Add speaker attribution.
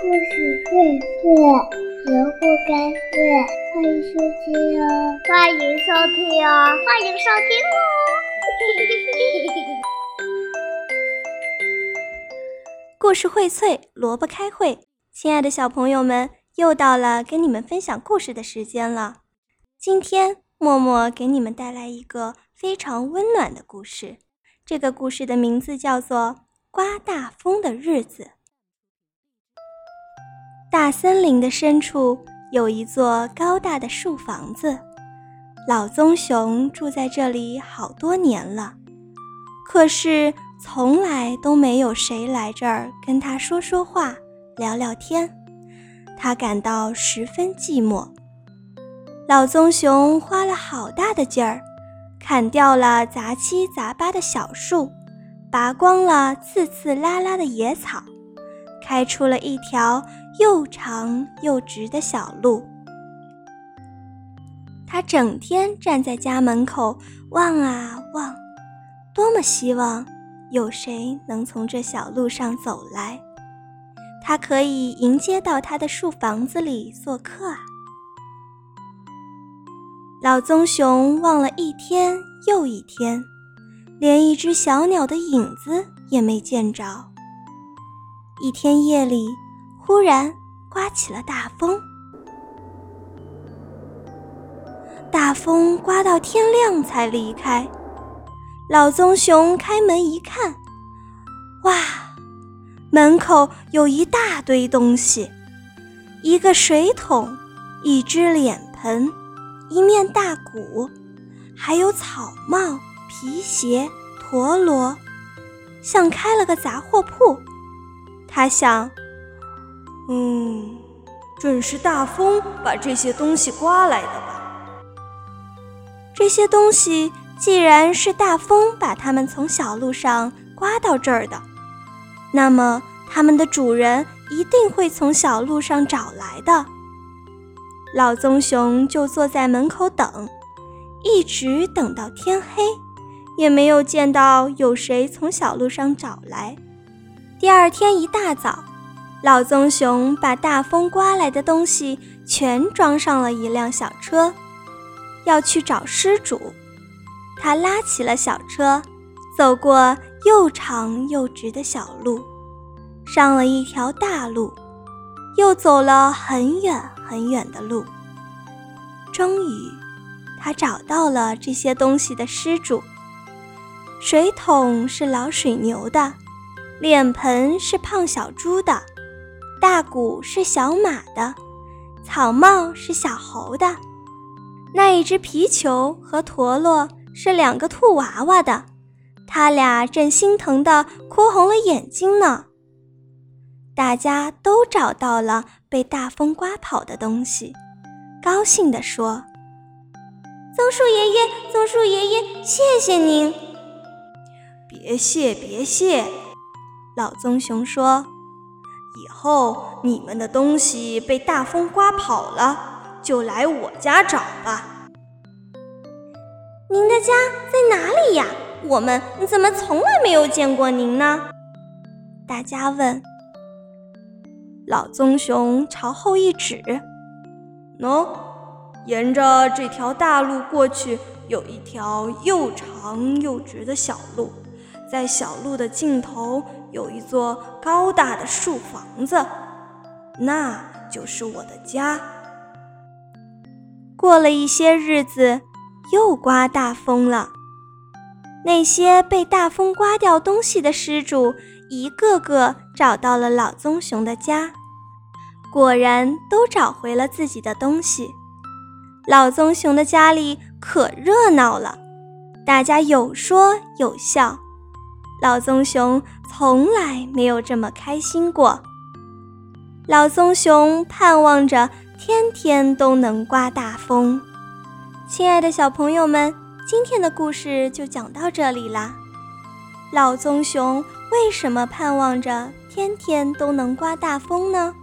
Speaker 1: 故事会睡，萝卜开会，欢迎收听哦！
Speaker 2: 欢迎收听哦！欢迎收听哦！
Speaker 3: 故事荟萃，萝卜开会。亲爱的小朋友们，又到了跟你们分享故事的时间了。今天默默给你们带来一个非常温暖的故事，这个故事的名字叫做《刮大风的日子》。大森林的深处有一座高大的树房子，老棕熊住在这里好多年了，可是从来都没有谁来这儿跟他说说话、聊聊天，他感到十分寂寞。老棕熊花了好大的劲儿，砍掉了杂七杂八的小树，拔光了刺刺拉拉的野草，开出了一条。又长又直的小路，他整天站在家门口望啊望，多么希望有谁能从这小路上走来，他可以迎接到他的树房子里做客啊！老棕熊望了一天又一天，连一只小鸟的影子也没见着。一天夜里。忽然刮起了大风，大风刮到天亮才离开。老棕熊开门一看，哇，门口有一大堆东西：一个水桶，一只脸盆，一面大鼓，还有草帽、皮鞋、陀螺，像开了个杂货铺。他想。
Speaker 4: 嗯，准是大风把这些东西刮来的吧？
Speaker 3: 这些东西既然是大风把它们从小路上刮到这儿的，那么它们的主人一定会从小路上找来的。老棕熊就坐在门口等，一直等到天黑，也没有见到有谁从小路上找来。第二天一大早。老棕熊把大风刮来的东西全装上了一辆小车，要去找失主。他拉起了小车，走过又长又直的小路，上了一条大路，又走了很远很远的路。终于，他找到了这些东西的失主。水桶是老水牛的，脸盆是胖小猪的。大鼓是小马的，草帽是小猴的，那一只皮球和陀螺是两个兔娃娃的，他俩正心疼的哭红了眼睛呢。大家都找到了被大风刮跑的东西，高兴地说：“
Speaker 2: 棕树爷爷，棕树爷爷，谢谢您！”
Speaker 4: 别谢，别谢，老棕熊说。以后你们的东西被大风刮跑了，就来我家找吧。
Speaker 2: 您的家在哪里呀？我们怎么从来没有见过您呢？
Speaker 3: 大家问。
Speaker 4: 老棕熊朝后一指：“喏，沿着这条大路过去，有一条又长又直的小路。”在小路的尽头有一座高大的树房子，那就是我的家。
Speaker 3: 过了一些日子，又刮大风了。那些被大风刮掉东西的失主，一个个找到了老棕熊的家，果然都找回了自己的东西。老棕熊的家里可热闹了，大家有说有笑。老棕熊从来没有这么开心过。老棕熊盼望着天天都能刮大风。亲爱的小朋友们，今天的故事就讲到这里啦。老棕熊为什么盼望着天天都能刮大风呢？